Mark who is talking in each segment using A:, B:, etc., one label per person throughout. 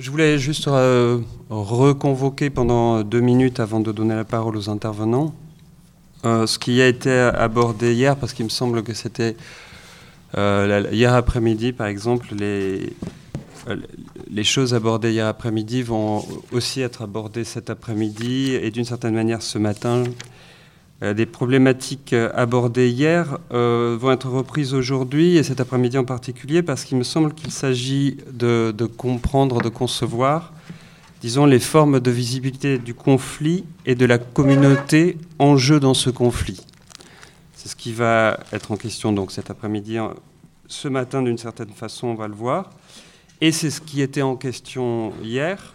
A: Je voulais juste euh, reconvoquer pendant deux minutes avant de donner la parole aux intervenants euh, ce qui a été abordé hier, parce qu'il me semble que c'était euh, hier après-midi, par exemple, les, les choses abordées hier après-midi vont aussi être abordées cet après-midi et d'une certaine manière ce matin. Euh, des problématiques euh, abordées hier euh, vont être reprises aujourd'hui et cet après-midi en particulier parce qu'il me semble qu'il s'agit de, comprendre, de concevoir, disons, les formes de visibilité du conflit et de la communauté en jeu dans ce conflit. C'est ce qui va être en question donc cet après-midi. Ce matin, d'une certaine façon, on va le voir. Et c'est ce qui était en question hier.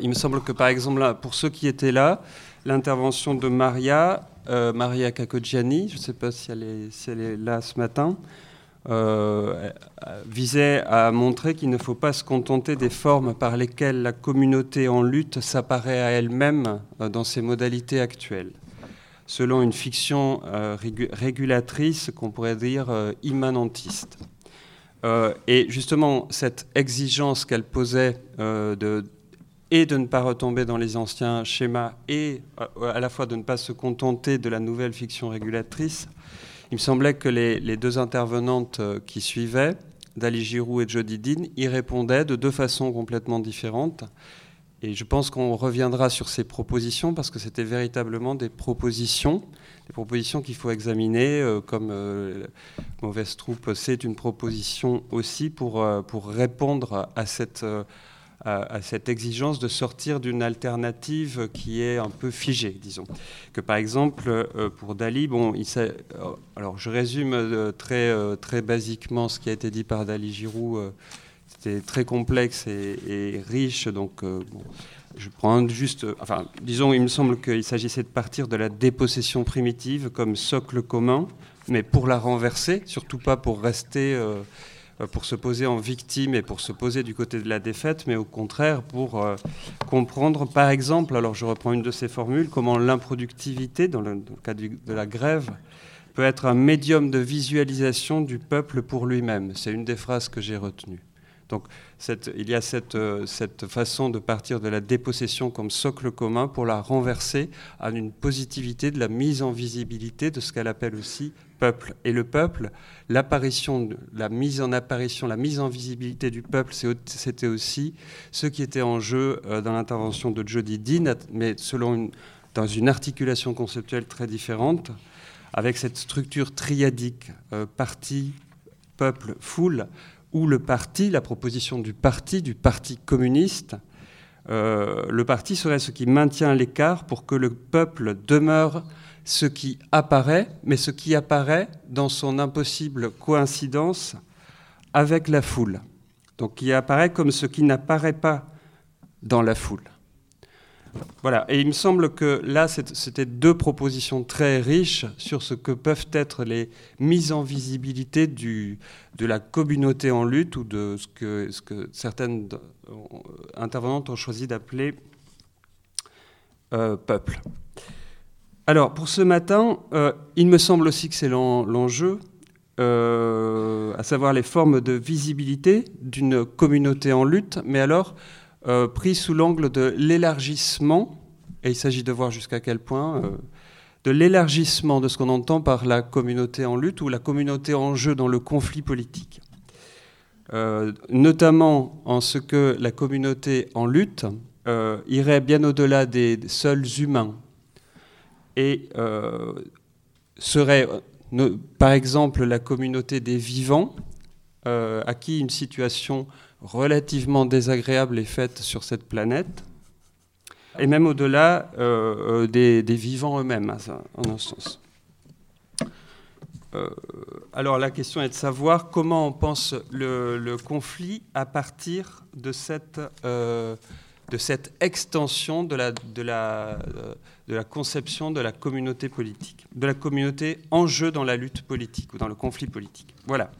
A: il me semble que, par exemple, pour ceux qui étaient là, l'intervention de Maria, euh, Maria Cacogiani, je ne sais pas si elle, est, là ce matin, euh, visait à montrer qu'il ne faut pas se contenter des formes par lesquelles la communauté en lutte s'apparaît à elle-même euh, dans ses modalités actuelles, selon une fiction régulatrice qu'on pourrait dire immanentiste. et justement, cette exigence qu'elle posait de et de ne pas retomber dans les anciens schémas et euh, à la fois de ne pas se contenter de la nouvelle fiction régulatrice, il me semblait que les, deux intervenantes euh, qui suivaient, Dali Giroux et Jody Dean, y répondaient de deux façons complètement différentes. Et je pense qu'on reviendra sur ces propositions parce que c'était véritablement des propositions, des propositions qu'il faut examiner, euh, comme Mauvaise Troupe, c'est une proposition aussi pour, pour répondre à cette à, cette exigence de sortir d'une alternative qui est un peu figée, disons. Que par exemple, euh, pour Dali, bon, euh, alors je résume euh, très, très basiquement ce qui a été dit par Dali Giroud. C'était très complexe et, riche, donc je prends juste, enfin, disons, il me semble qu'il s'agissait de partir de la dépossession primitive comme socle commun, mais pour la renverser, surtout pas pour rester pour se poser en victime et pour se poser du côté de la défaite, mais au contraire pour euh, comprendre, par exemple, alors je reprends une de ces formules, comment l'improductivité, dans, le, cas de la grève, peut être un médium de visualisation du peuple pour lui-même. C'est une des phrases que j'ai retenues. Donc il y a cette, euh, cette, façon de partir de la dépossession comme socle commun pour la renverser à une positivité de la mise en visibilité de ce qu'elle appelle aussi peuple. Et le peuple, l'apparition, la mise en apparition, la mise en visibilité du peuple, c'était aussi ce qui était en jeu euh, dans l'intervention de Jody Dean, mais selon une, dans une articulation conceptuelle très différente, avec cette structure triadique, euh, parti, peuple, foule, où le parti, la proposition du parti, du parti communiste, euh, le parti serait ce qui maintient l'écart pour que le peuple demeure ce qui apparaît, mais ce qui apparaît dans son impossible coïncidence avec la foule. Donc qui apparaît comme ce qui n'apparaît pas dans la foule. Voilà, et il me semble que là, c'était deux propositions très riches sur ce que peuvent être les mises en visibilité du, de la communauté en lutte ou de ce que, ce que certaines euh, intervenantes ont choisi d'appeler euh, peuple. Alors, pour ce matin, euh, il me semble aussi que c'est l'enjeu, à savoir les formes de visibilité d'une communauté en lutte, mais alors euh, pris sous l'angle de l'élargissement, et il s'agit de voir jusqu'à quel point, euh, de l'élargissement de ce qu'on entend par la communauté en lutte ou la communauté en jeu dans le conflit politique. Euh, notamment en ce que la communauté en lutte irait bien au-delà des seuls humains et serait, par exemple, la communauté des vivants, à qui une situation relativement désagréable est faite sur cette planète, et même au-delà euh, euh, des, vivants eux-mêmes, en un sens. Euh, alors la question est de savoir comment on pense le, conflit à partir de cette, extension de la conception de la communauté politique, de la communauté en jeu dans la lutte politique ou dans le conflit politique. Voilà.